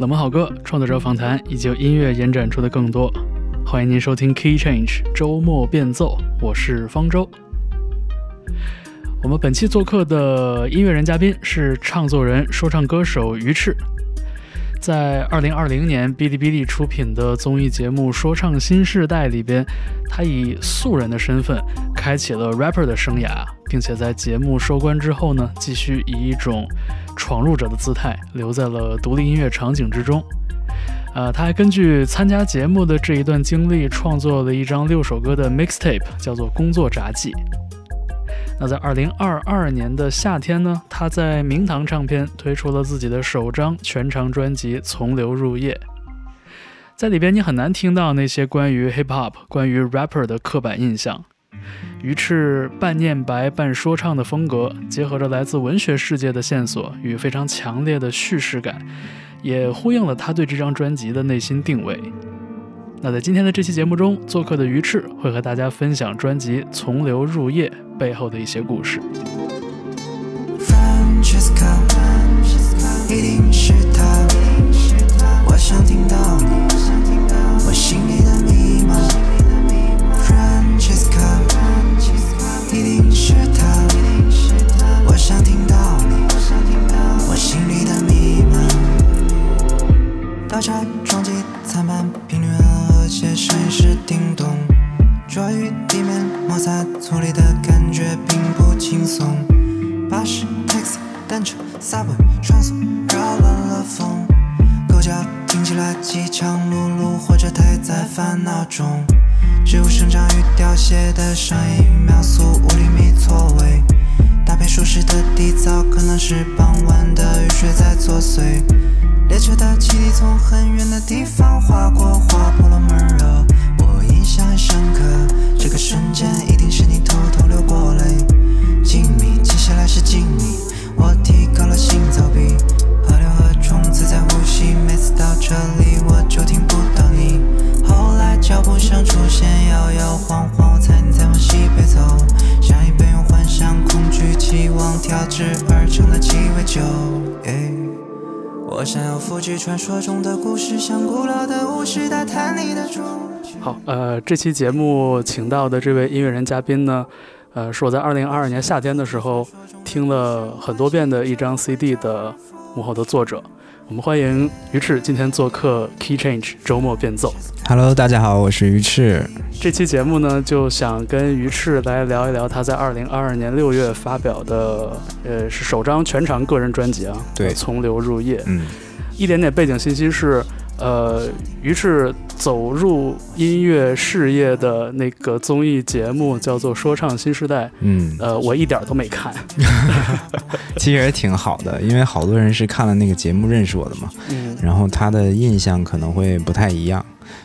冷门好歌、创作者访谈以及音乐延展出的更多。欢迎您收听 Key Change 周末变奏，我是方舟。我们本期做客的音乐人嘉宾是唱作人、说唱歌手鱼翅。在二零二零年，哔哩哔哩出品的综艺节目《说唱新时代》里边，他以素人的身份开启了 rapper 的生涯，并且在节目收官之后呢，继续以一种闯入者的姿态留在了独立音乐场景之中。呃，他还根据参加节目的这一段经历，创作了一张六首歌的 mixtape，叫做《工作札记》。那在二零二二年的夏天呢，他在明堂唱片推出了自己的首张全长专辑《从流入夜》。在里边，你很难听到那些关于 hip hop、关于 rapper 的刻板印象。鱼翅半念白半说唱的风格，结合着来自文学世界的线索与非常强烈的叙事感，也呼应了他对这张专辑的内心定位。那在今天的这期节目中，做客的鱼翅会和大家分享专辑《从流入夜》背后的一些故事。一定是他，我想听到这期节目请到的这位音乐人嘉宾呢，呃，是我在二零二二年夏天的时候听了很多遍的一张 CD 的幕后的作者。我们欢迎鱼翅今天做客 Key Change 周末变奏。Hello，大家好，我是鱼翅。这期节目呢，就想跟鱼翅来聊一聊他在二零二二年六月发表的，呃，是首张全长个人专辑啊，对从流入夜。嗯，一点点背景信息是，呃，于是走入音乐事业的那个综艺节目叫做《说唱新时代》，嗯，呃，我一点儿都没看，其实也挺好的，因为好多人是看了那个节目认识我的嘛，嗯，然后他的印象可能会不太一样，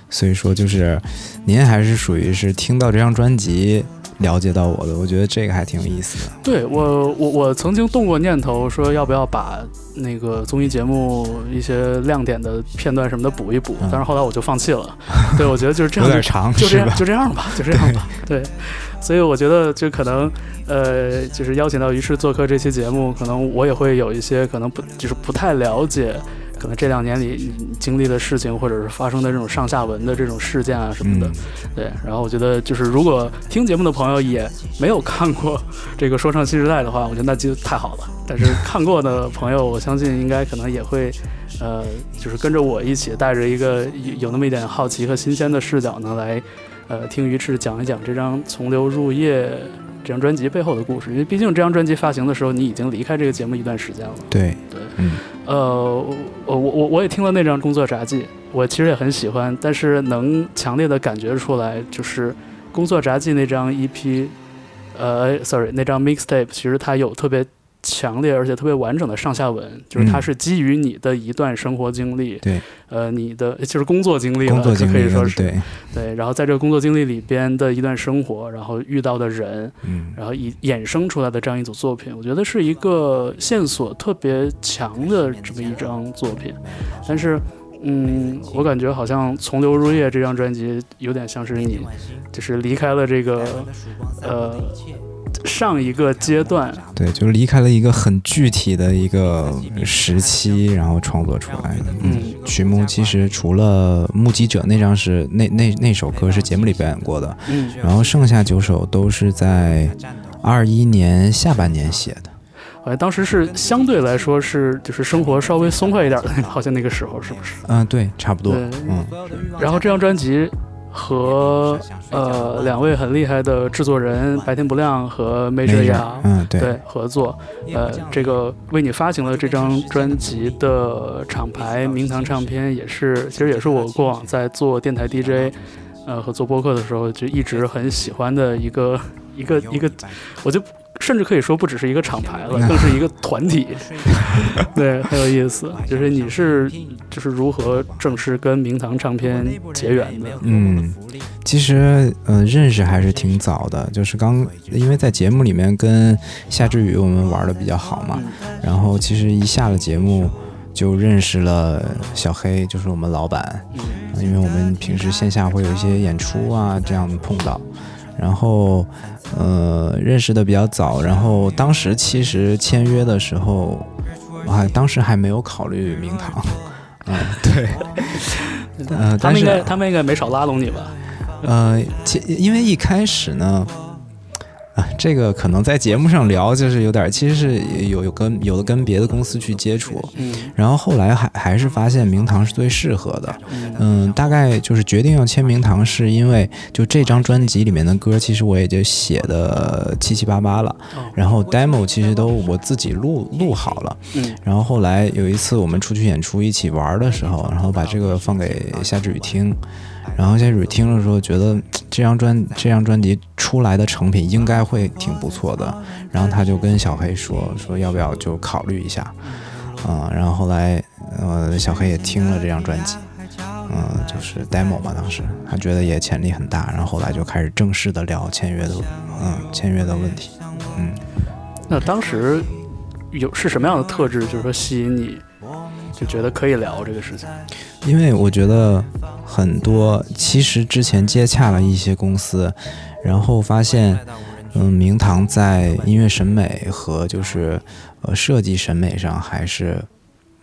所以说就是您还是属于是听到这张专辑了解到我的，我觉得这个还挺有意思的。对我我我曾经动过念头，说要不要把那个综艺节目一些亮点的片段什么的补一补，嗯但是后来我就放弃了。对，我觉得就是这样有样点长就这样，吧？就这样吧，就这样吧。对，所以我觉得就可能，呃，就是邀请到于适做客这期节目，可能我也会有一些可能不就是不太了解，可能这两年里你经历的事情，或者是发生的这种上下文的这种事件啊什么的。嗯，对，然后我觉得就是如果听节目的朋友也没有看过这个《说唱新时代》的话，我觉得那就太好了。但是看过的朋友，我相信应该可能也会，呃，就是跟着我一起带着一个有有那么一点好奇和新鲜的视角呢，来，呃，听鱼翅讲一讲这张《从流入夜》这张专辑背后的故事。因为毕竟这张专辑发行的时候，你已经离开这个节目一段时间了。对，对，嗯呃，我我我我也听了那张工作札记，我其实也很喜欢，但是能强烈的感觉出来，就是工作札记那张 EP，呃，sorry，那张 mixtape，其实它有特别强烈而且特别完整的上下文，就是它嗯。是基于你的一段生活经历，对，呃，你的就是工作经历了，工作经历了，可以说是对，对，然后在这个工作经历里边的一段生活，然后遇到的人，嗯。然后以衍生出来的这样一组作品，我觉得是一个线索特别强的这么一张作品。但是，嗯，我感觉好像《从流入夜》这张专辑有点像是你，就是离开了这个，呃，上一个阶段。对，就是离开了一个很具体的一个时期，然后创作出来的。嗯，曲目其实除了《目击者》那张是那那那首歌是节目里表演过的，嗯，然后剩下九首都是在二一年下半年写的。好像当时是相对来说是就是生活稍微松快一点的，好像那个时候是不是？嗯，对，差不多。嗯，然后这张专辑和呃两位很厉害的制作人白天不亮和 Major 对，对合作，呃，这个为你发行了这张专辑的厂牌明堂唱片，也是其实也是我过往在做电台 DJ，呃和做播客的时候就一直很喜欢的一个一个一个，我就甚至可以说不只是一个厂牌了，更是一个团体 对，很有意思。就是你是就是如何正式跟明堂唱片结缘的？嗯，其实呃认识还是挺早的，就是刚因为在节目里面跟夏之雨我们玩的比较好嘛，然后其实一下了节目就认识了小黑，就是我们老板，嗯因为我们平时线下会有一些演出啊这样碰到，然后呃认识的比较早，然后当时其实签约的时候，我还当时还没有考虑名堂，嗯对，呃他们应该他们应该没少拉拢你吧？呃，其因为一开始呢，啊，这个可能在节目上聊就是有点，其实是有有跟有的跟别的公司去接触，嗯。然后后来还还是发现明堂是最适合的，嗯。嗯，大概就是决定要签明堂，是因为就这张专辑里面的歌，其实我也就写的七七八八了，哦。然后 demo 其实都我自己录录好了，嗯。然后后来有一次我们出去演出一起玩的时候，然后把这个放给夏志宇听，然后夏志宇听了之后觉得这张专这张专辑出来的成品应该会挺不错的，然后他就跟小黑说说要不要就考虑一下，嗯，然后后来呃小黑也听了这张专辑。嗯，就是 demo 嘛，当时他觉得也潜力很大，然后后来就开始正式的聊签约的，嗯，签约的问题，嗯。那当时有是什么样的特质，就是说吸引你，就觉得可以聊这个事情？因为我觉得很多其实之前接洽了一些公司，然后发现，嗯，明堂在音乐审美和就是呃设计审美上还是，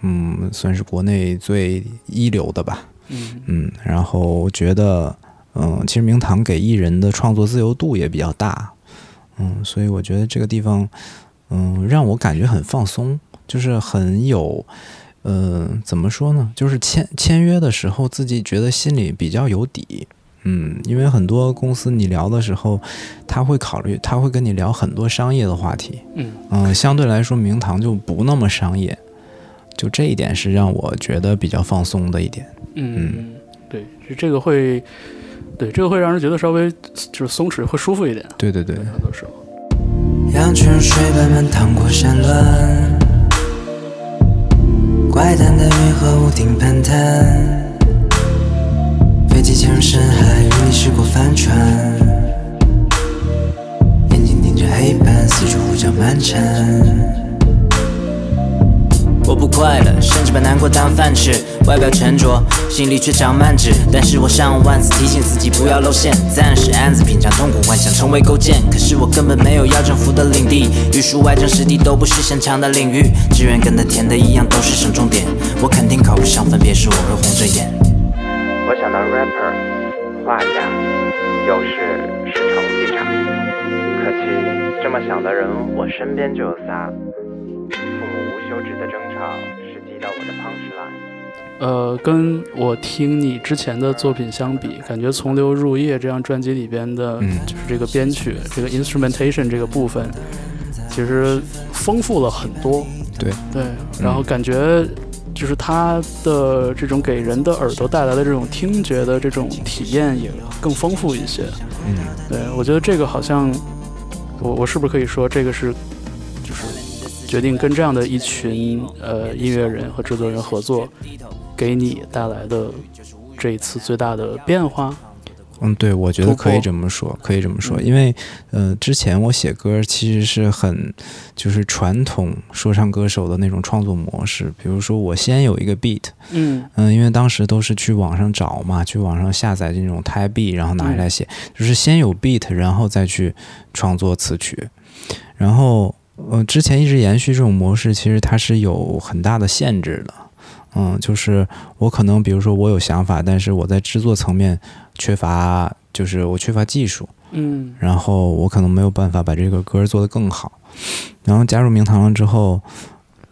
嗯，算是国内最一流的吧。嗯嗯，然后觉得，嗯，其实明堂给艺人的创作自由度也比较大，嗯，所以我觉得这个地方，嗯，让我感觉很放松，就是很有，呃，怎么说呢？就是签签约的时候，自己觉得心里比较有底。嗯，因为很多公司你聊的时候，他会考虑，他会跟你聊很多商业的话题。嗯嗯，相对来说，明堂就不那么商业，就这一点是让我觉得比较放松的一点。嗯，对，就这个会，对这个会让人觉得稍微就是松弛，会舒服一点。对对对，很多时候，阳泉水慢慢淌过山峦，怪诞的云和屋顶攀谈，飞机潜入深海，与你驶过帆船，眼睛盯着黑板，四处胡搅蛮缠。我不快乐，甚至把难过当饭吃，外表沉着，心里却长慢脂。但是我上万次提醒自己不要露馅，暂时暗自品尝痛苦，幻想成为勾践。可是我根本没有要征服的领地，语数外征实地都不是擅长的领域，志愿跟他填的一样都是省重点，我肯定考不上，分别时我会红着眼。我想当 rapper、画家，有时是成绩差。可惜这么想的人，我身边就有仨。父母无休止的争吵，是击到我的 punchline。呃，跟我听你之前的作品相比，感觉《从流入夜》这张专辑里边的，嗯就是这个编曲、这个 instrumentation 这个部分，其实丰富了很多。对对，然后感觉就是它的这种给人的耳朵带来的这种听觉的这种体验也更丰富一些。嗯，对我觉得这个好像，我我是不是可以说这个是决定跟这样的一群呃音乐人和制作人合作，给你带来的这一次最大的变化？嗯，对，我觉得可以这么说，可以这么说，嗯。因为呃，之前我写歌其实是很就是传统说唱歌手的那种创作模式，比如说我先有一个 beat，嗯。嗯，因为当时都是去网上找嘛，去网上下载这种 type beat，然后拿下来写，就是先有 beat，然后再去创作词曲。然后呃，之前一直延续这种模式，其实它是有很大的限制的。嗯，就是我可能比如说我有想法，但是我在制作层面缺乏，就是我缺乏技术，嗯然后我可能没有办法把这个歌做得更好。然后加入明堂了之后，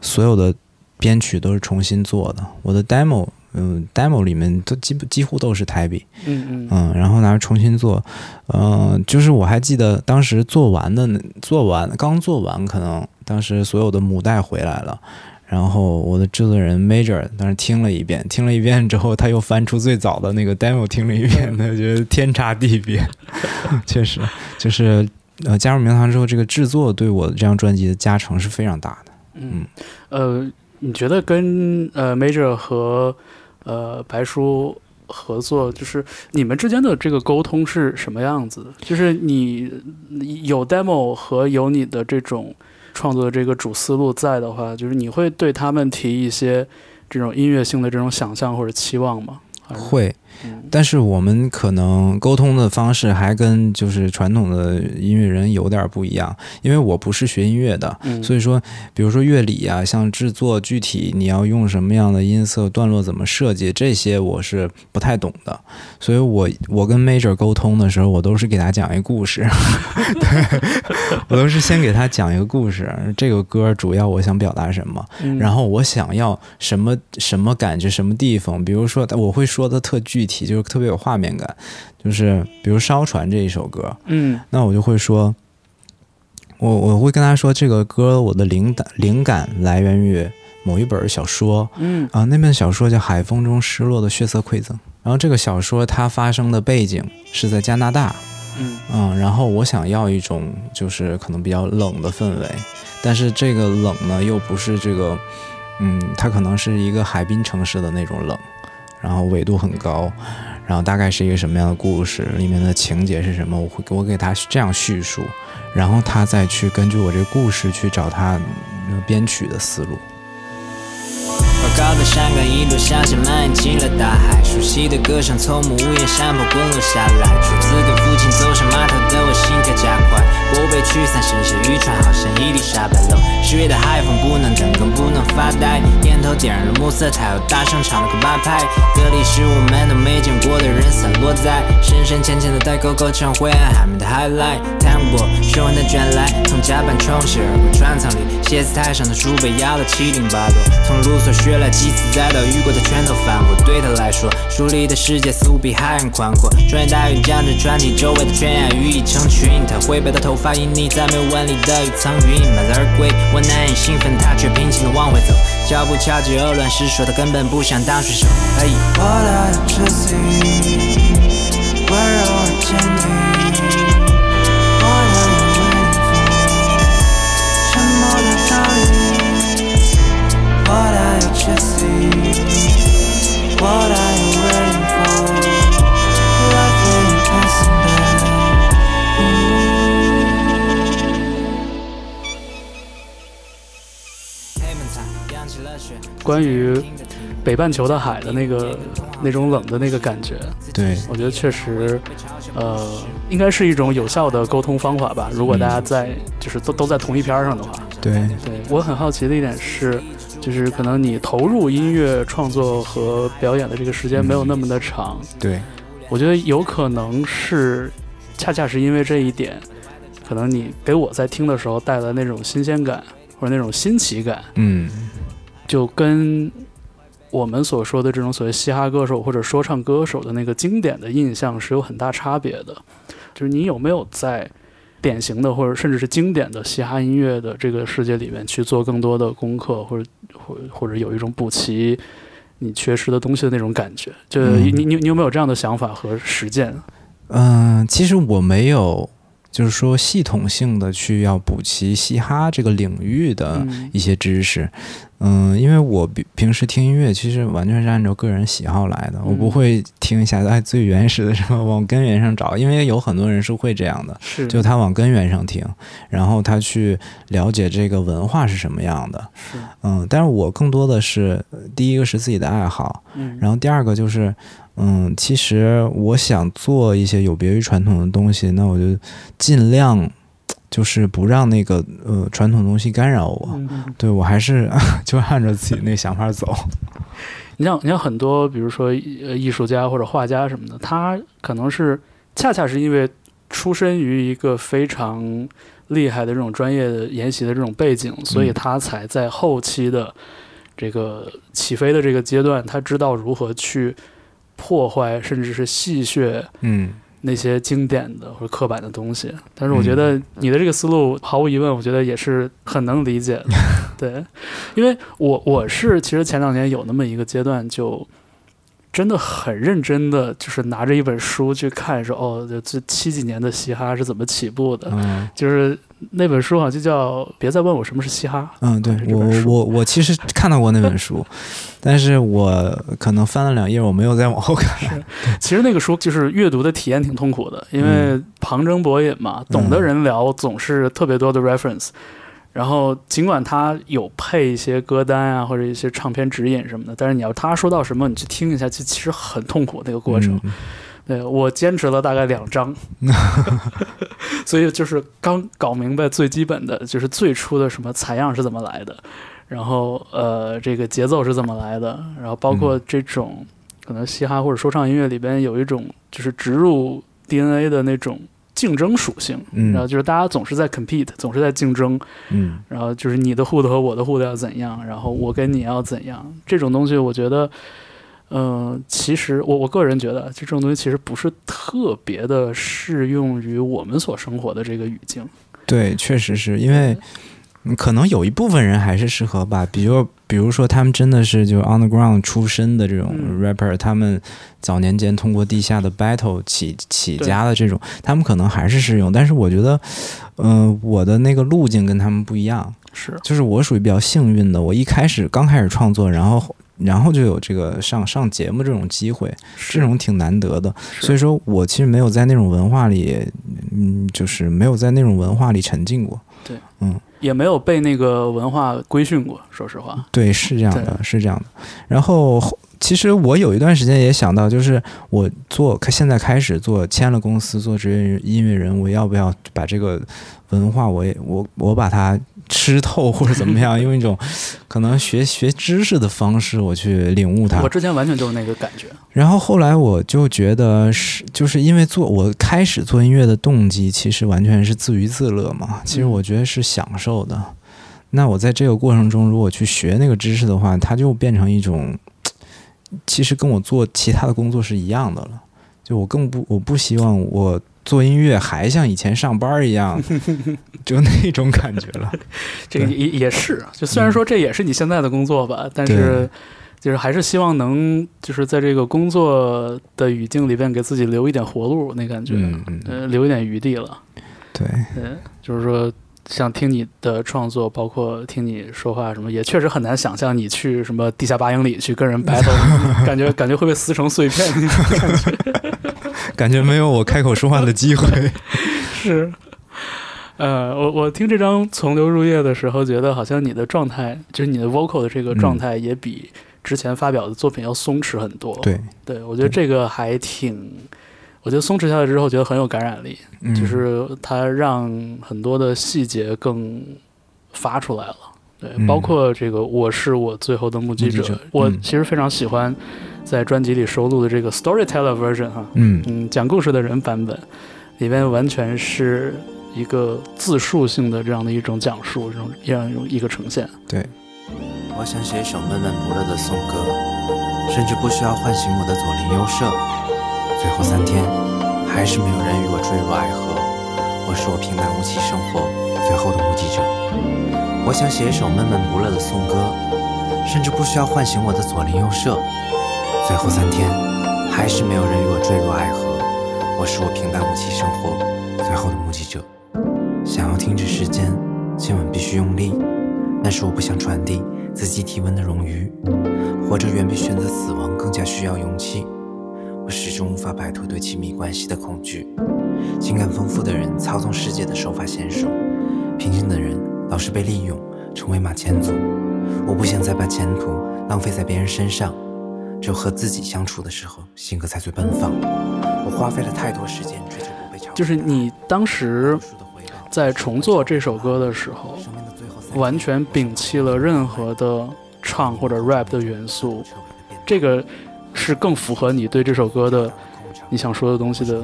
所有的编曲都是重新做的，我的 demo，嗯，demo 里面都几乎几乎都是台币，嗯嗯嗯，然后拿重新做，嗯、就是我还记得当时做完的做完刚做完，可能当时所有的母带回来了。然后我的制作人 Major 当时听了一遍，听了一遍之后，他又翻出最早的那个 demo 听了一遍，他觉得天差地别，确实就是呃加入名堂之后，这个制作对我这张专辑的加成是非常大的。嗯，呃，你觉得跟呃 Major 和呃白叔合作，就是你们之间的这个沟通是什么样子？就是你有 demo 和有你的这种创作的这个主思路在的话，就是你会对他们提一些这种音乐性的这种想象或者期望吗？会，但是我们可能沟通的方式还跟就是传统的音乐人有点不一样，因为我不是学音乐的，嗯，所以说，比如说乐理啊，像制作具体你要用什么样的音色、段落怎么设计，这些我是不太懂的。所以我我跟 Major 沟通的时候，我都是给他讲一个故事，对 我都是先给他讲一个故事，这个歌主要我想表达什么，嗯。然后我想要什么什么感觉，什么地方，比如说我会说的特具体，就是特别有画面感，就是比如《烧船》这一首歌，嗯那我就会说，我我会跟他说，这个歌我的灵感灵感来源于某一本小说嗯。啊，那本小说叫《海风中失落的血色馈赠》，然后这个小说它发生的背景是在加拿大，嗯。嗯，然后我想要一种就是可能比较冷的氛围，但是这个冷呢又不是这个，嗯，它可能是一个海滨城市的那种冷，然后纬度很高，然后大概是一个什么样的故事，里面的情节是什么，我会我给他这样叙述，然后他再去根据我这个故事去找他编曲的思路。高高的山岗一路向下蔓延进了大海，熟悉的歌声从木屋檐山坡滚落下来。初次跟父亲走上码头的我心跳加快，我被驱散，剩下渔船好像伊丽莎白楼。十月的海风不能等，更不能发呆。烟头点燃了暮色，他又大声唱了个八拍。歌里是我们都没见过的人散落在深深浅浅的代沟构成灰暗海面的 highlight。谈过凶狠的卷来，从甲板冲洗而过船舱里，写字台上的书被压得七零八落。从卢梭学来几次，再到雨过的全都翻过。对他来说，书里的世界似乎比海岸宽阔。专业大雨将这船体周围的圈崖予以成群，他灰白的头发隐匿在没有纹理的雨层云满载而归。我难以兴奋，他却平静地往回走，脚步敲击鹅卵石，说他根本不想当水手。哎。What are you chasing? 关于北半球的海的那个那种冷的那个感觉，对，我觉得确实，呃，应该是一种有效的沟通方法吧。如果大家在就是都都在同一篇儿上的话，对，对我很好奇的一点是，就是可能你投入音乐创作和表演的这个时间没有那么的长，对，我觉得有可能是恰恰是因为这一点，可能你给我在听的时候带来那种新鲜感或者那种新奇感，嗯，就跟我们所说的这种所谓嘻哈歌手或者说唱歌手的那个经典的印象是有很大差别的。就是你有没有在典型的或者甚至是经典的嘻哈音乐的这个世界里面去做更多的功课，或者或或者有一种补齐你缺失的东西的那种感觉？就你你你有没有这样的想法和实践？嗯，其实我没有，就是说系统性的去要补齐嘻哈这个领域的嗯。一些知识。嗯，因为我平平时听音乐其实完全是按照个人喜好来的，我不嗯会听一下哎最原始的什么往根源上找，因为有很多人是会这样的，是。就他往根源上听，然后他去了解这个文化是什么样的。是。嗯，但是我更多的是呃第一个是自己的爱好，嗯，然后第二个就是，嗯，其实我想做一些有别于传统的东西，那我就尽量就是不让那个呃传统东西干扰我。嗯对我还是 就按照自己那想法走。你像你像很多，比如说呃艺术家或者画家什么的，他可能是恰恰是因为出身于一个非常厉害的这种专业的研习的这种背景，所以嗯他才在后期的这个起飞的这个阶段，他知道如何去破坏甚至是戏谑嗯那些经典的或者刻板的东西。但是我觉得你的这个思路，毫无疑问，我觉得也是很能理解的。对，因为我我是其实前两年有那么一个阶段，就真的很认真的，就是拿着一本书去看，说哦，这这七几年的嘻哈是怎么起步的。嗯就是那本书好像就叫《别再问我什么是嘻哈》。嗯，对我我我其实看到过那本书，但是我可能翻了两页，我没有再往后看。其实那个书就是阅读的体验挺痛苦的，因为旁征博引嘛，懂的人聊总是特别多的 reference，、然后尽管他有配一些歌单啊或者一些唱片指引什么的，但是你要他说到什么，你去听一下，其其实很痛苦那个过程。嗯对我坚持了大概两章，所以就是刚搞明白最基本的，就是最初的什么采样是怎么来的，然后呃这个节奏是怎么来的，然后包括这种、可能嘻哈或者说唱音乐里边有一种就是植入 DNA 的那种竞争属性，嗯。然后就是大家总是在 compete，总是在竞争，嗯。然后就是你的 hood 和我的 hood 要怎样，然后我跟你要怎样，这种东西我觉得，嗯、其实我我个人觉得，就这种东西其实不是特别的适用于我们所生活的这个语境。对，确实是因为嗯可能有一部分人还是适合吧，比如比如说他们真的是就 on the ground 出身的这种嗯 rapper，、他们早年间通过地下的 battle 起起家的这种，他们可能还是适用。但是我觉得，嗯、我的那个路径跟他们不一样，是，就是我属于比较幸运的，我一开始刚开始创作，然后。然后就有这个上上节目这种机会，这种挺难得的。所以说我其实没有在那种文化里，嗯，就是没有在那种文化里沉浸过。对，嗯也没有被那个文化规训过，说实话。对，是这样的，是这样的。然后后其实我有一段时间也想到，就是我做现在开始做签了公司做职业音乐人，我要不要把这个文化我也我我把它吃透或者怎么样，用一种可能学学知识的方式我去领悟它我。之前完全就是那个感觉。然后后来我就觉得是，就是因为做我开始做音乐的动机，其实完全是自娱自乐嘛。其实我觉得是享受的。那我在这个过程中，如果去学那个知识的话，它就变成一种，其实跟我做其他的工作是一样的了。就我更不，我不希望我做音乐还像以前上班一样，就那种感觉了。这个也也是啊，就虽然说这也是你现在的工作吧，但是就是还是希望能就是在这个工作的语境里边给自己留一点活路，那感觉，嗯嗯，呃，留一点余地了。对，嗯，就是说，像听你的创作，包括听你说话什么，也确实很难想象你去什么地下八英里去跟人 battle，感觉感觉会被撕成碎片那种感觉。感觉没有我开口说话的机会。是，呃，我我听这张《从流入夜》的时候，觉得好像你的状态，就是你的 vocal 的这个状态，也比之前发表的作品要松弛很多。，对，对我觉得这个还挺，我觉得松弛下来之后，觉得很有感染力，嗯就是它让很多的细节更发出来了。对，嗯包括这个“我是我最后的目击者”，击者嗯我其实非常喜欢在专辑里收录的这个 storyteller version 哈，嗯嗯，讲故事的人版本里面完全是一个自述性的这样的一种讲述，这种这样一种一个呈现。对，我想写一首闷闷不乐的颂歌，甚至不需要唤醒我的左邻右舍。最后三天，还是没有人与我坠入爱河。我是我平淡无奇生活最后的目击者。我想写一首闷闷不乐的颂歌，甚至不需要唤醒我的左邻右舍。最后三天，还是没有人与我坠入爱河。我是我平淡无奇生活最后的目击者。想要停止时间，亲吻必须用力。但是我不想传递自己体温的冗余，活着远比选择死亡更加需要勇气。我始终无法摆脱对亲密关系的恐惧。情感丰富的人操纵世界的手法娴熟，平静的人老是被利用，成为马前卒。我不想再把前途浪费在别人身上，只有和自己相处的时候，性格才最奔放。我花费了太多时间追求不被超就是你当时在重做这首歌的时候，完全摒弃了任何的唱或者 rap 的元素，这个是更符合你对这首歌的你想说的东西的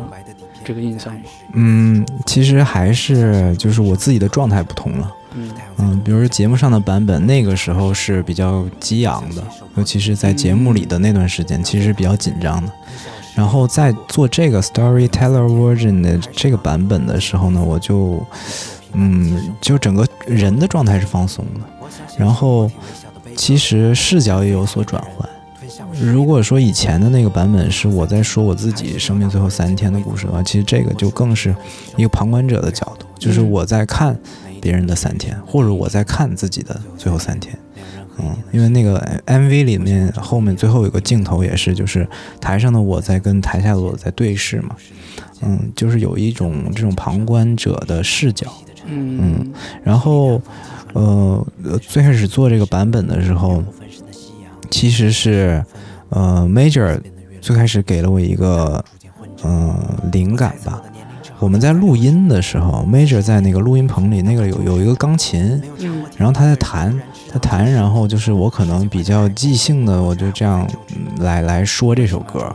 这个印象吗？嗯，其实还是就是我自己的状态不同了。嗯嗯，比如说节目上的版本，那个时候是比较激昂的，尤其是在节目里的那段时间，其实是比较紧张的。然后在做这个 Storyteller Version 的这个版本的时候呢，我就，嗯，就整个人的状态是放松的，然后其实视角也有所转换。如果说以前的那个版本是我在说我自己生命最后三天的故事的话，其实这个就更是一个旁观者的角度，就是我在看别人的三天，或者我在看自己的最后三天。嗯，因为那个 MV 里面后面最后有个镜头也是，就是台上的我在跟台下的我在对视嘛。嗯，就是有一种这种旁观者的视角。嗯然后，呃，呃最开始做这个版本的时候，其实是，呃，Major 最开始给了我一个，呃，灵感吧。我们在录音的时候，Major 在那个录音棚里，那个有有一个钢琴，嗯然后他在弹，他弹，然后就是我可能比较即兴的，我就这样嗯来来说这首歌，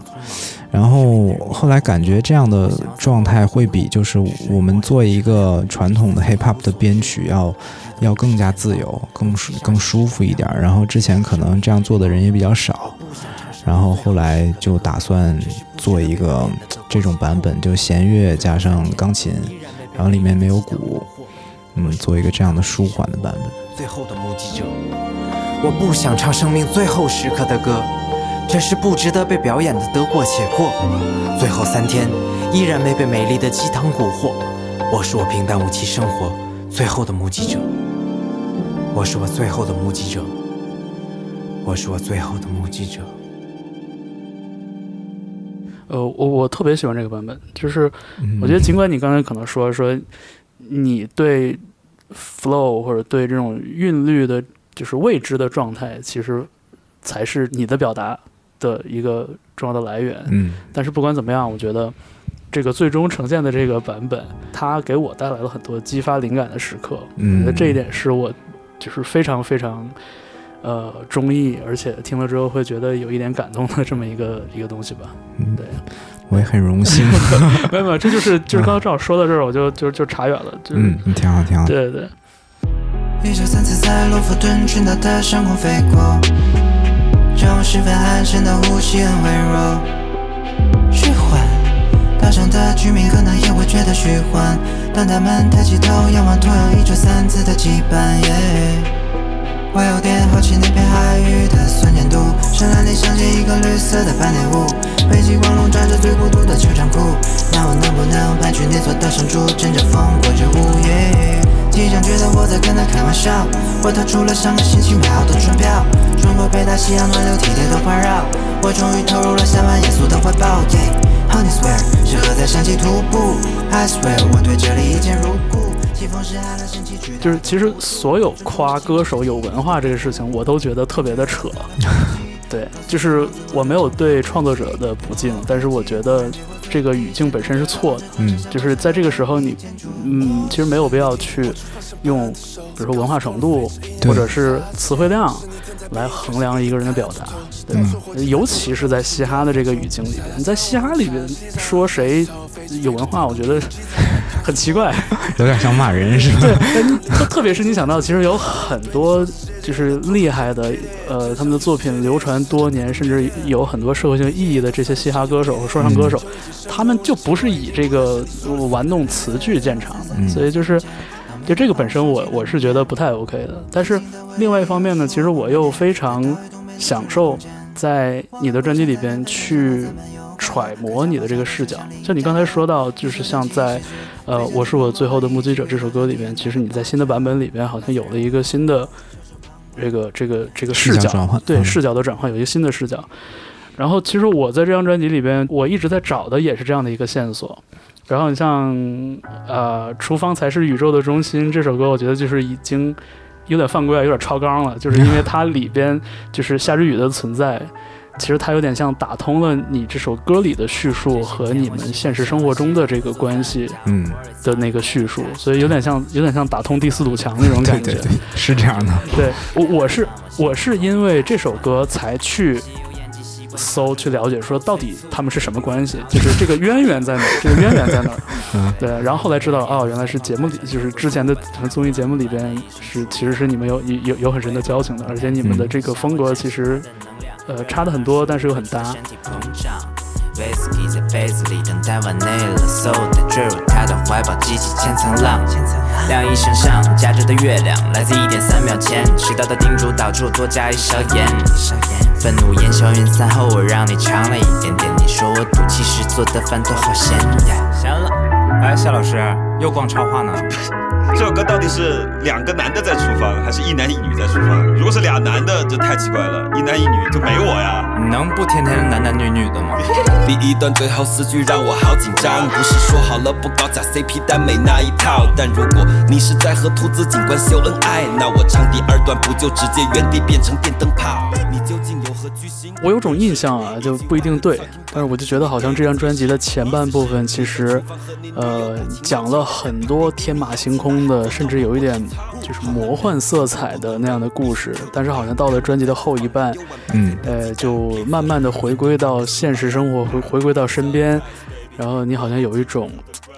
然后后来感觉这样的状态会比就是我们做一个传统的 hip hop 的编曲要要更加自由，更更舒服一点。然后之前可能这样做的人也比较少，然后后来就打算做一个这种版本，就弦乐加上钢琴，然后里面没有鼓，嗯，做一个这样的舒缓的版本。最后的目击者。我不想唱生命最后时刻的歌，这是不值得被表演的得过且过。最后三天依然没被美丽的鸡汤蛊惑。我是我平淡无奇生活最后的目击者。我是我最后的目击者。我是我最后的目击者。呃，我我特别喜欢这个版本，就是嗯我觉得尽管你刚才可能说说你对 flow 或者对这种韵律的，就是未知的状态，其实才是你的表达的一个重要的来源。嗯但是不管怎么样，我觉得这个最终呈现的这个版本，它给我带来了很多激发灵感的时刻。我觉嗯得这一点是我就是非常非常呃中意，而且听了之后会觉得有一点感动的这么一个一个东西吧。嗯对，我也很荣幸。没有没有，这就是就是刚刚正好说到这儿，我就就就差远了，就是、嗯，挺好挺好。对对对。一九三次在罗弗顿群岛的上空飞过，我十分寒碜的呼吸很微弱。虚幻，岛上的居民可能也会觉得虚幻，当他们抬起头仰望同样一周三次的羁绊。耶我有点好奇那片海域的酸碱度，深蓝里镶嵌一个绿色的斑点雾，北极光笼罩着最孤独的酋长窟。那我能不能搬去那座岛上住，枕着风过着午夜？机长觉得我在跟他开玩笑，我掏出了上个星期买好的船票，穿过北大西洋暖流体贴的环绕，我终于投入了下班严肃的怀抱。Yeah, Honey swear，适合在山脊徒步。I swear，我对这里一见如故。季风是寒冷神奇巨大就是其实所有夸歌手有文化这个事情，我都觉得特别的扯。对，就是我没有对创作者的不敬，但是我觉得这个语境本身是错的。嗯就是在这个时候你，嗯，其实没有必要去用，比如说文化程度或者是词汇量来衡量一个人的表达，对吧？尤其是在嘻哈的这个语境里边，你在嘻哈里边说谁有文化，我觉得很奇怪。有点像骂人是吧？对，特特别是你想到，其实有很多就是厉害的，呃，他们的作品流传多年，甚至有很多社会性意义的这些嘻哈歌手和说唱歌手，他们就不是以这个玩弄词句见长的，嗯所以就是。就这个本身我，我是觉得不太 OK 的。但是另外一方面呢，其实我又非常享受在你的专辑里边去揣摩你的这个视角。像你刚才说到，就是像在呃《我是我最后的目击者》这首歌里边，其实你在新的版本里边好像有了一个新的这个这个这个视角，转换对、嗯视角的转换，有一个新的视角。然后其实我在这张专辑里边，我一直在找的也是这样的一个线索。然后你像呃，厨房才是宇宙的中心这首歌，我觉得就是已经有点犯规了，有点超纲了，就是因为它里边就是夏之雨的存在，其实它有点像打通了你这首歌里的叙述和你们现实生活中的这个关系嗯，的那个叙述，所以有点像有点像打通第四堵墙那种感觉。对对对，是这样的。对我我是我是因为这首歌才去搜去了解说到底他们是什么关系，就是这个渊源在哪，这个渊源在哪。嗯对，然后后来知道哦，原来是节目里，就是之前的什么综艺节目里边是其实是你们有有有有很深的交情的，而且你们的嗯这个风格其实呃差的很多，但是又很搭。身体膨胀。Whisky 在杯子里等待完内了坠入他的怀抱，激起千层浪。晾衣绳上夹着的月亮，来自一点三秒前，迟到的叮嘱导致我多加一勺盐。愤怒烟消云散后，我让你尝了一点点，你说我赌气时做的饭都好咸呀。咸了。哎，夏老师又逛超话呢？这首歌到底是两个男的在厨房，还是一男一女在厨房？如果是俩男的，就太奇怪了，一男一女就没我呀。能不天天男男女女的吗？第一段最后四句让我好紧张，不是说好了不搞假 CP，但没那一套。但如果你是在和兔子警官秀恩爱，那我唱第二段不就直接原地变成电灯泡？你究竟？我有种印象啊，就不一定对，但是我就觉得好像这张专辑的前半部分其实，呃，讲了很多天马行空的，甚至有一点就是魔幻色彩的那样的故事，但是好像到了专辑的后一半，嗯，呃，就慢慢的回归到现实生活，回回归到身边，然后你好像有一种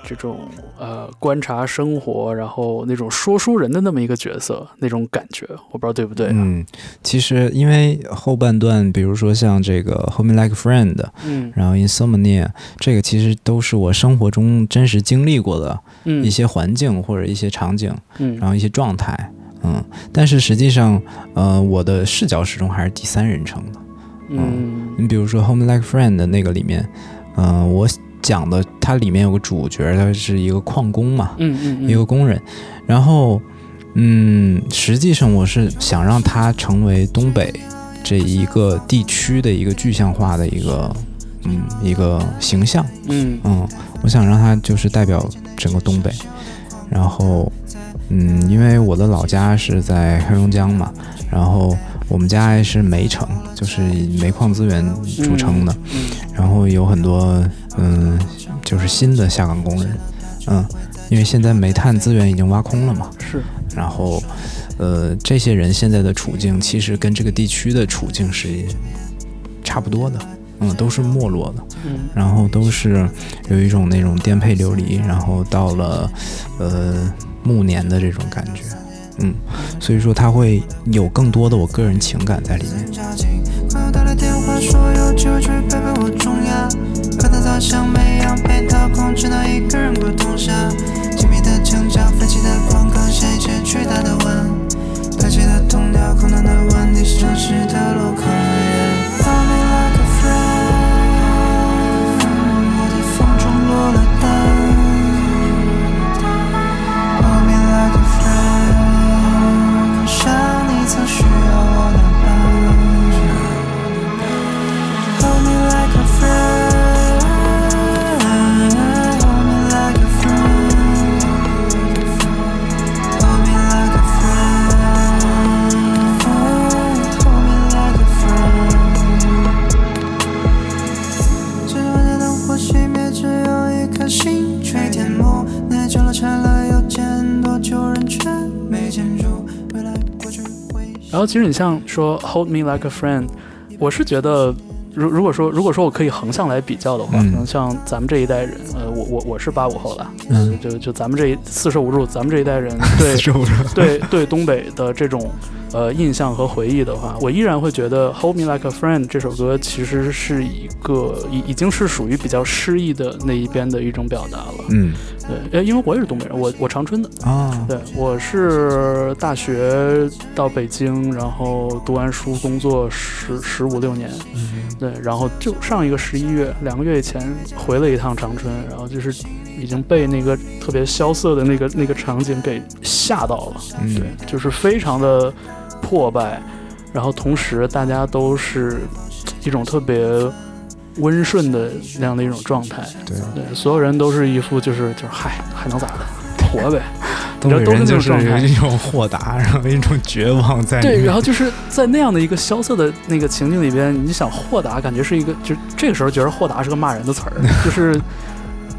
这种呃观察生活，然后那种说书人的那么一个角色那种感觉，我不知道对不对？嗯，其实因为后半段，比如说像这个《Hold Me Like Friend》，嗯。然后《Insomnia》，这个其实都是我生活中真实经历过的嗯。一些环境或者一些场景，嗯。然后一些状态，嗯，但是实际上，呃，我的视角始终还是第三人称的。嗯。你比如说《Home Like Friend》的那个里面，嗯、我讲的它里面有个主角，他是一个矿工嘛，嗯嗯嗯。一个工人，然后，嗯，实际上我是想让他成为东北这一个地区的一个具象化的一个，嗯，一个形象，嗯。嗯，我想让他就是代表整个东北，然后，嗯，因为我的老家是在黑龙江嘛，然后我们家是煤城，就是以煤矿资源著称的，嗯。然后有很多嗯，就是新的下岗工人，嗯，因为现在煤炭资源已经挖空了嘛，是。然后呃，这些人现在的处境其实跟这个地区的处境是差不多的，嗯，都是没落的，嗯。然后都是有一种那种颠沛流离，然后到了呃暮年的这种感觉，嗯，所以说他会有更多的我个人情感在里面。交集。快要打来电话说有机会去陪陪我冲牙，可他早像每样被他控制的一个人过通。调，空荡的碗，地是城市的路口。然后其实你像说 Hold me like a friend，我是觉得。如如果说如果说我可以横向来比较的话，嗯可能像咱们这一代人，呃，我我我是八五后了，嗯就就咱们这一四舍五入，咱们这一代人 对？对对东北的这种呃印象和回忆的话，我依然会觉得《Hold Me Like a Friend》这首歌其实是一个已已经是属于比较诗意的那一边的一种表达了。嗯对，呃，因为我也是东北人，我我长春的，啊，对，我是大学到北京，然后读完书工作十十五六年，嗯。对，然后就上一个十一月，两个月以前回了一趟长春，然后就是已经被那个特别萧瑟的那个那个场景给吓到了，嗯。对，就是非常的破败，然后同时大家都是一种特别温顺的那样的一种状态，对，对，所有人都是一副就是就是嗨，还能咋的，活呗。东 北然后都是就是一种豁达，然后一种绝望在里对，然后就是在那样的一个萧瑟的那个情境里边，你想豁达，感觉是一个，就这个时候觉得豁达是个骂人的词儿，就是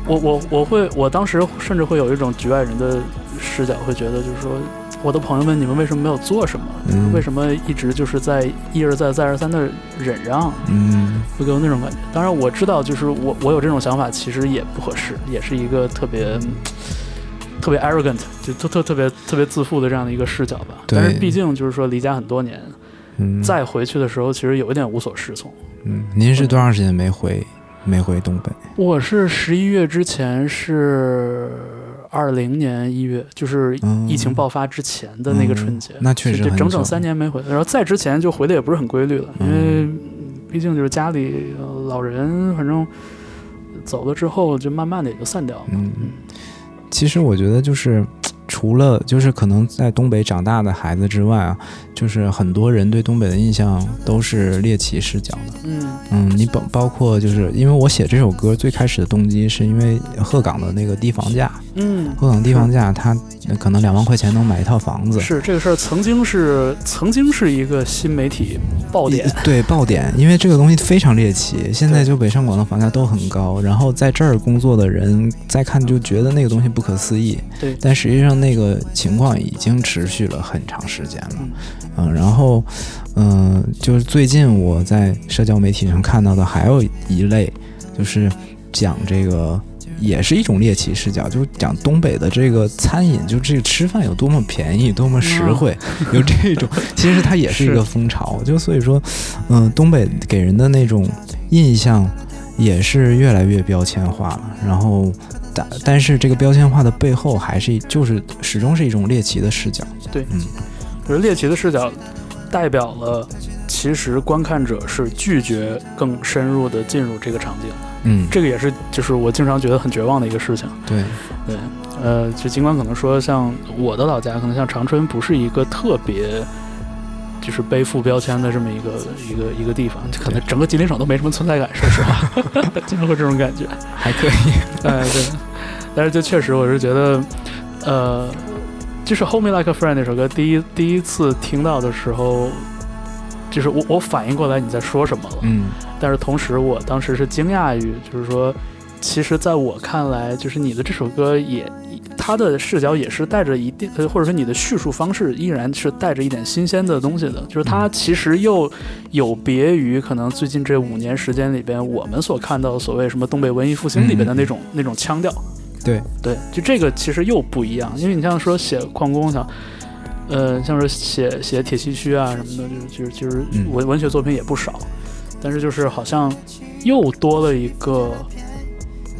我我我会我当时甚至会有一种局外人的视角，会觉得就是说，我的朋友们，你们为什么没有做什么？嗯为什么一直就是在一而再再而三的忍让？嗯会给我那种感觉。当然我知道，就是我我有这种想法，其实也不合适，也是一个特别。特别 arrogant，就特特特别特别自负的这样的一个视角吧。对但是毕竟就是说离家很多年，嗯，再回去的时候，其实有一点无所适从。嗯，您是多长时间没回没回东北？我是十一月之前是二零年一月，就是嗯疫情爆发之前的那个春节，嗯那确实就整整三年没回。然后再之前就回的也不是很规律了，因为毕竟就是家里呃老人，反正走了之后就慢慢的也就散掉了。嗯，其实我觉得就是。除了就是可能在东北长大的孩子之外啊，就是很多人对东北的印象都是猎奇视角的。嗯。嗯，你包包括就是因为我写这首歌最开始的动机是因为鹤岗的那个低房价，嗯，鹤岗低房价它可能两万块钱能买一套房子，是这个事儿曾经是曾经是一个新媒体爆点，对爆点，因为这个东西非常猎奇。现在就北上广的房价都很高，然后在这儿工作的人再看就觉得那个东西不可思议，对但实际上那个情况已经持续了很长时间了。嗯嗯，然后，嗯、就是最近我在社交媒体上看到的还有一类，就是讲这个。也是一种猎奇视角，就是讲东北的这个餐饮，就这个吃饭有多么便宜，多么实惠，有这种，其实它也是一个风潮。就所以说，嗯、东北给人的那种印象也是越来越标签化了。然后，但但是这个标签化的背后，还是就是始终是一种猎奇的视角。对，嗯，就是猎奇的视角代表了，其实观看者是拒绝更深入的进入这个场景的。嗯，这个也是就是我经常觉得很绝望的一个事情。对，对，呃，就尽管可能说像我的老家，可能像长春不是一个特别。就是背负标签的这么一个一个一个地方，可能整个吉林省都没什么存在感，说实话，经常会这种感觉。还可以。哎，对，但是就确实，我是觉得，呃，就是《Hold Me Like a Friend》那首歌，第一第一次听到的时候，就是我我反应过来你在说什么了，嗯。但是同时我当时是惊讶于，就是说，其实在我看来，就是你的这首歌也，他的视角也是带着一定，呃或者说你的叙述方式依然是带着一点新鲜的东西的，就是它其实又有别于可能最近这五年时间里边我们所看到所谓什么东北文艺复兴里边的那种、那种腔调。对对，就这个其实又不一样，因为你像说写矿工像。呃，像是写写铁西区啊什么的，就是就是就是嗯文文学作品也不少，但是就是好像又多了一个，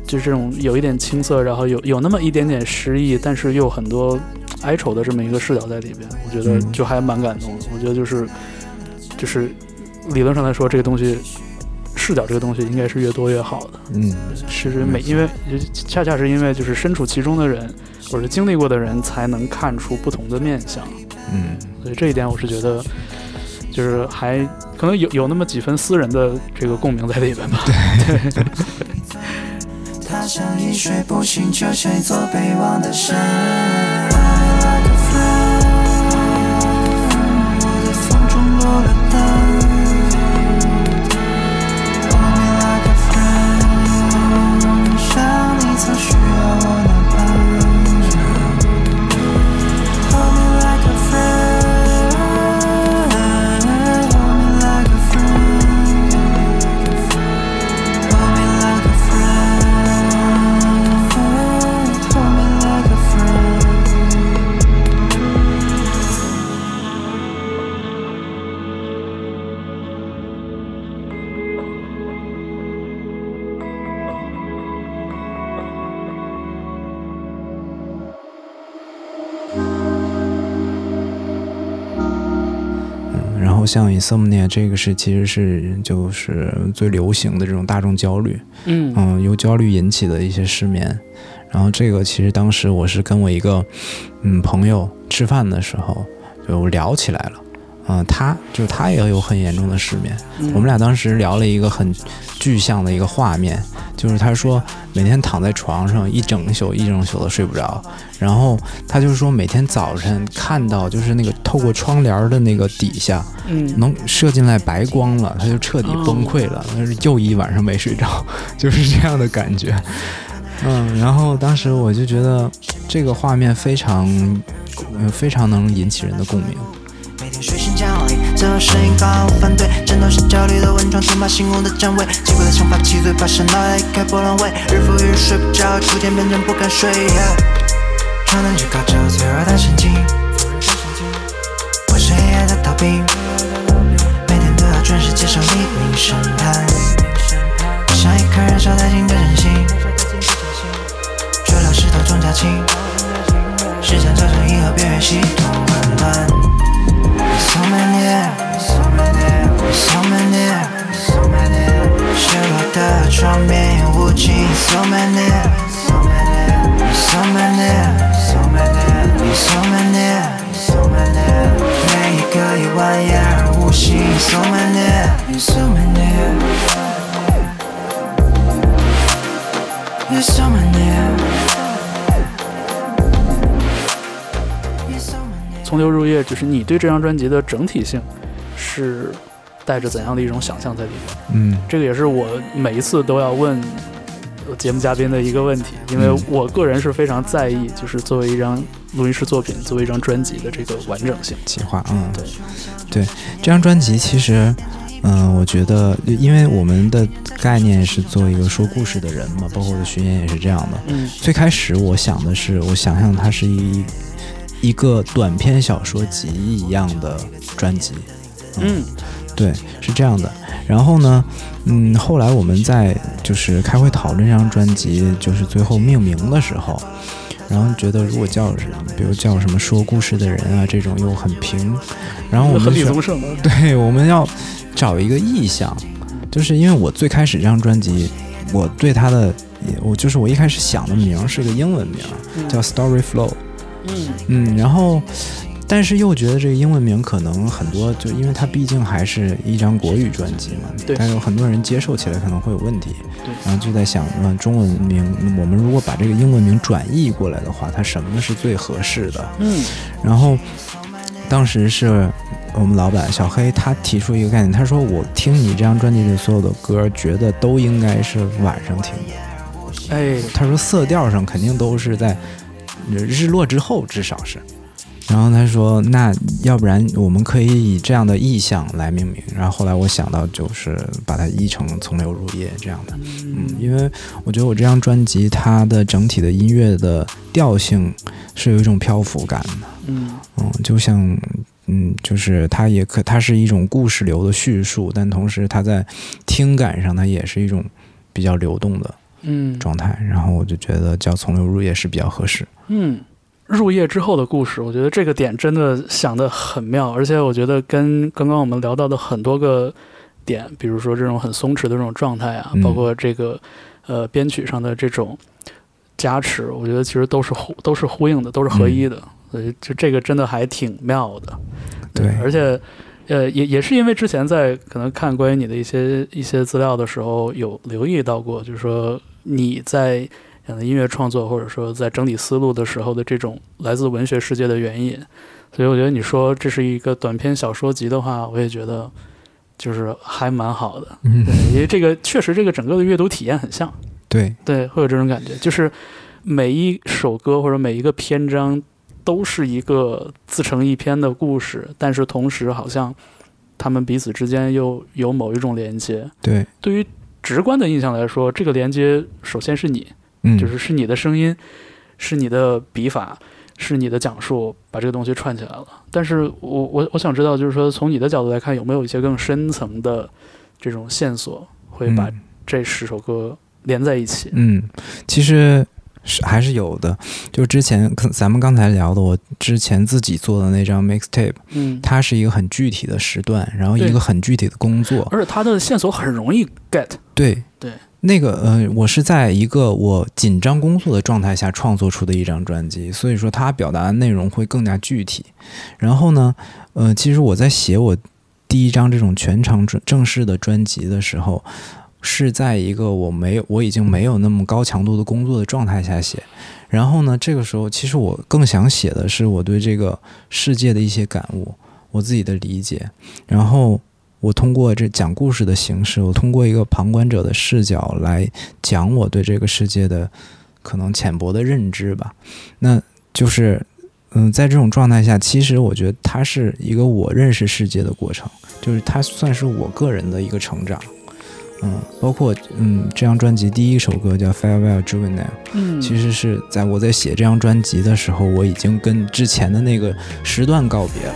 就是这种有一点青涩，然后有有那么一点点诗意，但是又很多哀愁的这么一个视角在里边，我觉得嗯就还蛮感动的。我觉得就是就是理论上来说，这个东西视角这个东西应该是越多越好的。嗯其实每因为恰恰是因为就是身处其中的人，或者经历过的人，才能看出不同的面相。嗯所以这一点我是觉得，就是还可能有有那么几分私人的这个共鸣在里边吧。对 他像一睡不醒，就像一座被忘的山。像 insomnia 这个是其实是就是最流行的这种大众焦虑，嗯嗯，由焦虑引起的一些失眠。然后这个其实当时我是跟我一个嗯朋友吃饭的时候就聊起来了，啊、他就是他也有很严重的失眠。嗯我们俩当时聊了一个很具象的一个画面，就是他说每天躺在床上一整宿一整宿的睡不着，然后他就说每天早晨看到就是那个透过窗帘儿的那个底下嗯能射进来白光了，他就彻底崩溃了，那是又一晚上没睡着，就是这样的感觉。嗯，然后当时我就觉得这个画面非常，呃，非常能引起人的共鸣。每天睡醒降临，最后声音刚好反对，枕头是焦虑的蚊虫，生怕醒悟的站位，奇怪的想法七嘴八舌，脑袋一开波浪位，日复一日睡不着，逐渐变成不敢睡。床单只靠着脆弱的神经，我是黑夜的逃兵，每天都要准时接受黎明审判，像一颗燃烧殆尽的真心，追了石头中加轻，时间造成银河边缘系统混乱。So many, so so so so so so so many You're so many 从流入夜，就是你对这张专辑的整体性是带着怎样的一种想象在里面？嗯这个也是我每一次都要问呃节目嘉宾的一个问题，因为嗯我个人是非常在意，就是作为一张录音室作品，作为一张专辑的这个完整性。企划，嗯，对对，这张专辑其实，嗯、我觉得，因为我们的概念是做一个说故事的人嘛，包括我的巡演也是这样的。嗯最开始我想的是，我想象它是一一个短篇小说集一样的专辑，嗯。对，是这样的。然后呢，嗯，后来我们在就是开会讨论这张专辑，就是最后命名的时候，然后觉得如果叫什么比如叫什么说故事的人啊这种又很平，然后我们 对，我们要找一个意象，就是因为我最开始这张专辑，我对它的，我就是我一开始想的名儿是个英文名儿，叫 Story Flow，嗯嗯，然后。但是又觉得这个英文名可能很多，就因为它毕竟还是一张国语专辑嘛，对但有很多人接受起来可能会有问题，对然后就在想，嗯，中文名，我们如果把这个英文名转译过来的话，它什么是最合适的？嗯然后当时是我们老板小黑，他提出一个概念，他说我听你这张专辑里所有的歌，觉得都应该是晚上听的。哎他说色调上肯定都是在日落之后，至少是。然后他说：“那要不然我们可以以这样的意象来命名。”然后后来我想到就是把它译成“从流入夜”这样的。嗯，因为我觉得我这张专辑它的整体的音乐的调性是有一种漂浮感的。嗯嗯，就像，嗯，就是它也可，它是一种故事流的叙述，但同时它在听感上，它也是一种比较流动的嗯状态。然后我就觉得叫从流入夜是比较合适。嗯，入夜之后的故事，我觉得这个点真的想得很妙，而且我觉得跟刚刚我们聊到的很多个点，比如说这种很松弛的这种状态啊，嗯包括这个呃编曲上的这种加持，我觉得其实都是呼都是呼应的，都是合一的，所以就这个真的还挺妙的。对而且。呃，也也是因为之前在可能看关于你的一些一些资料的时候，有留意到过，就是说你在呃音乐创作或者说在整理思路的时候的这种来自文学世界的原因，所以我觉得你说这是一个短篇小说集的话，我也觉得就是还蛮好的，因为这个确实这个整个的阅读体验很像，对，对，会有这种感觉，就是每一首歌或者每一个篇章都是一个自成一篇的故事，但是同时好像他们彼此之间又有某一种连接。对，对于直观的印象来说，这个连接首先是你，嗯，就是是你的声音，是你的笔法，是你的讲述，把这个东西串起来了。但是我我我想知道，就是说从你的角度来看，有没有一些更深层的这种线索，会把嗯这十首歌连在一起？嗯，其实是还是有的。就之前咱们刚才聊的，我之前自己做的那张 mixtape，嗯，它是一个很具体的时段，然后一个很具体的工作。而且它的线索很容易 get。对对，那个呃，我是在一个我紧张工作的状态下创作出的一张专辑，所以说它表达的内容会更加具体。然后呢，呃，其实我在写我第一张这种全场正正式的专辑的时候，是在一个我没有我已经没有那么高强度的工作的状态下写。然后呢，这个时候其实我更想写的是我对这个世界的一些感悟，我自己的理解。然后我通过这讲故事的形式，我通过一个旁观者的视角来讲我对这个世界的可能浅薄的认知吧。那就是，嗯，在这种状态下，其实我觉得它是一个我认识世界的过程，就是它算是我个人的一个成长。嗯，包括嗯，这张专辑第一首歌叫《Farewell Juvenile》，嗯。其实是在我在写这张专辑的时候，我已经跟之前的那个时段告别了。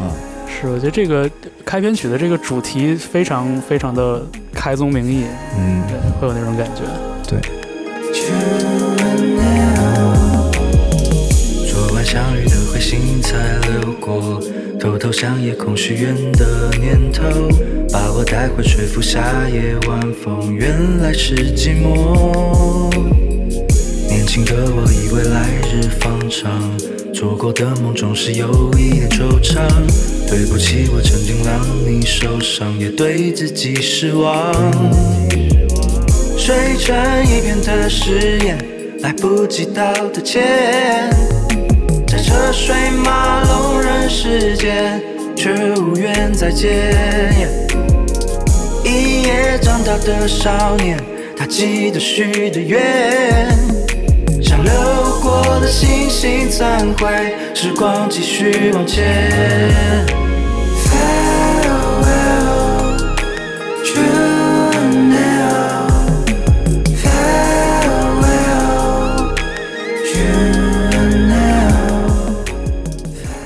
啊、是，我觉得这个开篇曲的这个主题非常非常的开宗明义，嗯，对，会有那种感觉。对。昨晚相遇的彗星才流过，偷偷向夜空许愿的念头，把我带回吹拂夏夜晚风，原来是寂寞。年轻的我以为来日方长，做过的梦总是有一点惆怅。对不起，我曾经让你受伤，也对自己失望。水成一片的誓言，来不及道的歉，在车水马龙人世间，却无缘再见。一夜长大的少年，他记得许的愿，像流过的星星残灰，时光继续往前。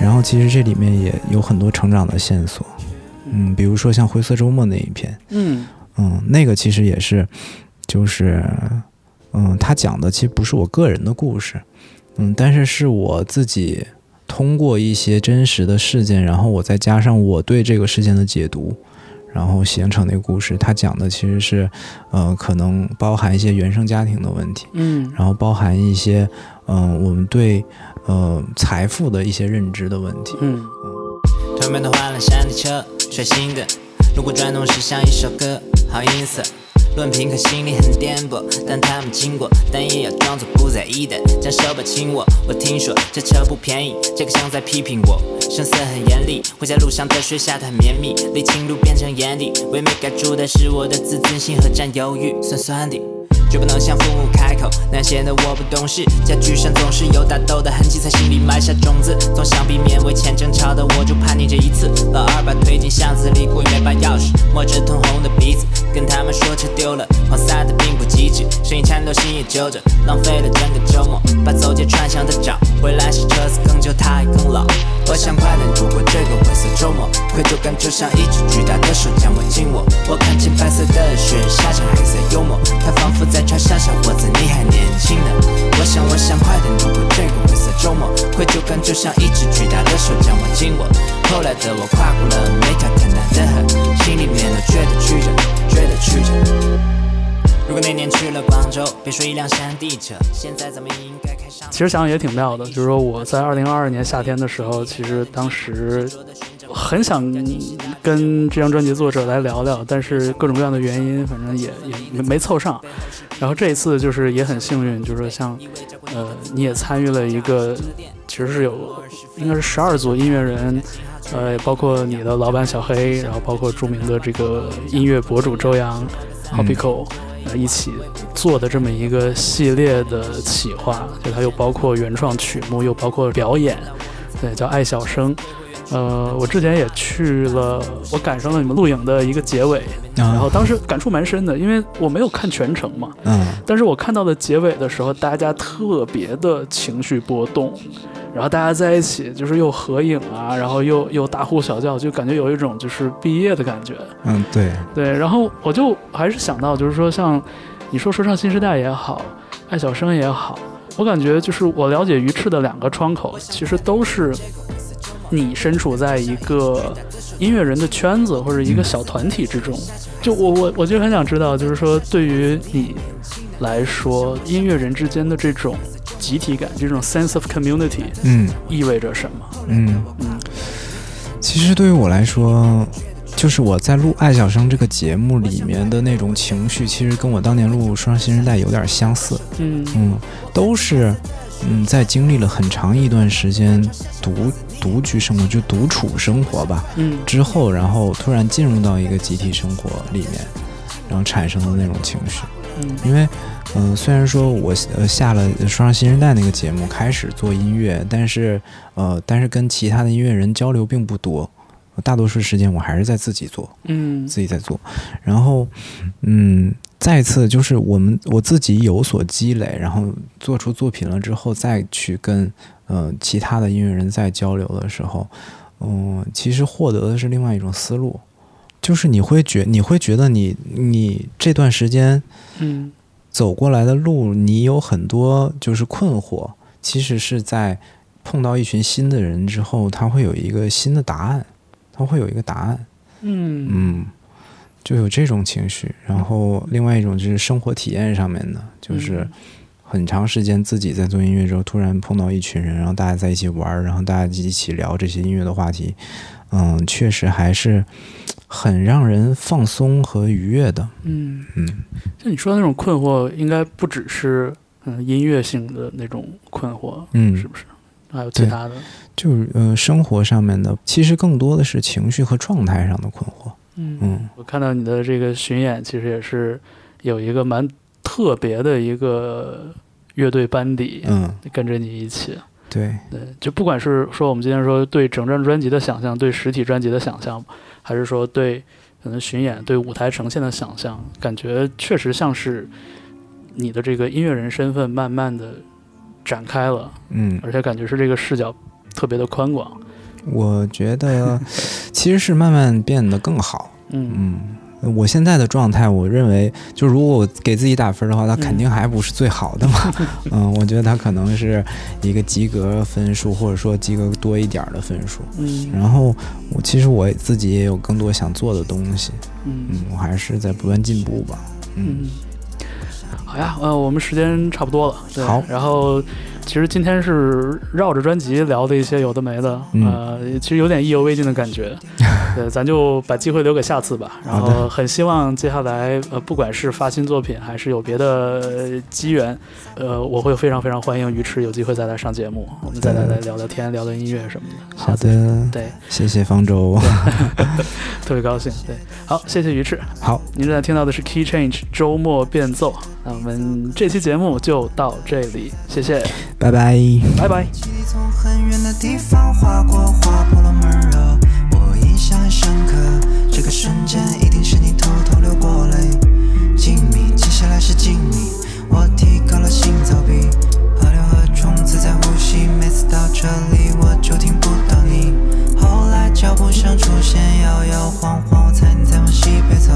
然后其实这里面也有很多成长的线索，嗯，比如说像灰色周末那一篇，嗯嗯，那个其实也是，就是，嗯，他讲的其实不是我个人的故事，嗯，但是是我自己通过一些真实的事件，然后我再加上我对这个事件的解读，然后形成那个故事。它讲的其实是，呃，可能包含一些原生家庭的问题，嗯然后包含一些，嗯、我们对，呃，财富的一些认知的问题。嗯突如果，转动时像一首歌，好音色。论评可心里很颠簸，但他们经过，但也要装作不在意的，将手把亲我。我听说这车不便宜，这个像在批评我，声色很严厉。回家路上的雪下得很绵密，沥青路变成眼底，唯美盖住的是我的自尊心和占有欲，酸酸的。绝不能向父母开口，那样显得我不懂事。家具上总是有打斗的痕迹，在心里埋下种子。总想避免为钱争吵的我，就叛逆这一次。老二把推进巷子里，故意声音颤抖，心也揪着，浪费了整个周末，把走街串巷的找回来时，车子更旧，他也更老。我想快点度过这个灰色周末，愧疚感就像一只巨大的手将我紧握。我看见白色的雪下成黑色幽默，它仿佛在嘲笑小伙子你还年轻呢。我想，我想快点度过这个灰色周末，愧疚感就像一只巨大的手将我紧握。后来的我跨过了每条艰难的河，心里面都觉得曲折，觉得曲折。如果那年去了广州，别说一辆山地车，现在咱们也应该开上。其实想想也挺妙的，就是说我在二零二二年夏天的时候，其实当时很想跟这张专辑作者来聊聊，但是各种各样的原因，反正也也也没凑上。然后这一次就是也很幸运，就是说像呃你也参与了一个，其实是有应该是十二组音乐人。呃，包括你的老板小黑，然后包括著名的这个音乐博主周洋、Hopico，呃，一起做的这么一个系列的企划，就它又包括原创曲目，又包括表演，对，叫爱小生。呃，我之前也去了，我赶上了你们录影的一个结尾，然后当时感触蛮深的，因为我没有看全程嘛，嗯但是我看到的结尾的时候，大家特别的情绪波动，然后大家在一起就是又合影啊，然后又又大呼小叫，就感觉有一种就是毕业的感觉。嗯，对，对，然后我就还是想到，就是说像你说说唱新时代也好，爱小生也好，我感觉就是我了解鱼翅的两个窗口，其实都是你身处在一个音乐人的圈子或者一个小团体之中。就我我我就很想知道，就是说对于你来说，音乐人之间的这种集体感，这种 sense of community，嗯意味着什么？嗯嗯其实对于我来说，就是我在录《爱小生》这个节目里面的那种情绪，其实跟我当年录《说唱新时代》有点相似。嗯嗯，都是嗯，在经历了很长一段时间独独居生活，就独处生活吧。嗯。之后，然后突然进入到一个集体生活里面，然后产生的那种情绪。嗯。因为，嗯、虽然说我呃下了《说唱新时代》那个节目开始做音乐，但是呃，但是跟其他的音乐人交流并不多，大多数时间我还是在自己做。嗯。自己在做，然后，嗯，再次就是我们我自己有所积累，然后做出作品了之后，再去跟呃其他的音乐人在交流的时候，嗯，其实获得的是另外一种思路，就是你会觉你会觉得你你这段时间嗯走过来的路，你有很多就是困惑，其实是在碰到一群新的人之后，他会有一个新的答案，他会有一个答案。嗯。嗯，就有这种情绪。然后另外一种就是生活体验上面的，就是很长时间自己在做音乐之后，突然碰到一群人，然后大家在一起玩儿，然后大家一起聊这些音乐的话题，嗯，确实还是很让人放松和愉悦的。嗯，嗯就你说的那种困惑，应该不只是嗯音乐性的那种困惑，嗯是不是？还有其他的，就是呃，生活上面的，其实更多的是情绪和状态上的困惑。嗯嗯我看到你的这个巡演，其实也是有一个蛮特别的一个乐队班底，嗯，跟着你一起。对，对，就不管是说我们今天说对整张专辑的想象，对实体专辑的想象，还是说对可能巡演、对舞台呈现的想象，感觉确实像是你的这个音乐人身份慢慢的展开了，嗯，而且感觉是这个视角特别的宽广。我觉得其实是慢慢变得更好。嗯。嗯，我现在的状态，我认为，就如果我给自己打分的话，它肯定还不是最好的嘛。嗯，我觉得它可能是一个及格分数，或者说及格多一点儿的分数。嗯。然后我其实我自己也有更多想做的东西，嗯。嗯，我还是在不断进步吧。嗯。嗯，好呀，呃，我们时间差不多了，对。好。然后其实今天是绕着专辑聊的一些有的没的，嗯呃，其实有点意犹未尽的感觉。对，咱就把机会留给下次吧。然后很希望接下来，呃，不管是发新作品还是有别的呃机缘，呃，我会非常非常欢迎鱼池有机会再来上节目，我们再来来聊聊天，聊聊音乐什么的。好，的，对，谢谢方舟。特别高兴。对，好，谢谢鱼池。好，您正在听到的是 Key Change 周末变奏。那我们这期节目就到这里，谢谢，拜拜。拜拜。记忆从很远的地方划过，划破了门儿。我印象很深刻，这个瞬间一定是你偷偷流过泪。静谧，接下来是静谧，我提高了比，河流和虫子在呼吸。每次到这里我就听不到你。后来脚步声出现，摇摇晃晃，我猜你在往西北走，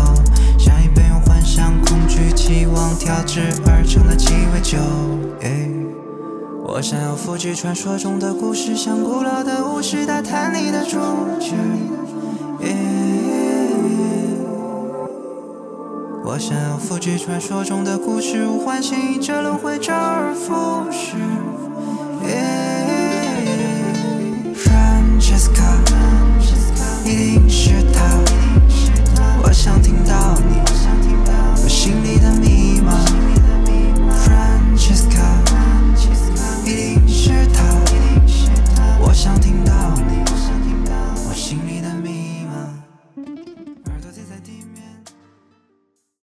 根据期望调制而成的鸡尾酒。我想要复制传说中的故事，像古老的巫师，打探你的住址。我想要复制传说中的故事，唤醒这轮回，周而复始。Francesca，一定是他，我想听到你。心里的密码。Francesca，一定是他，我想听。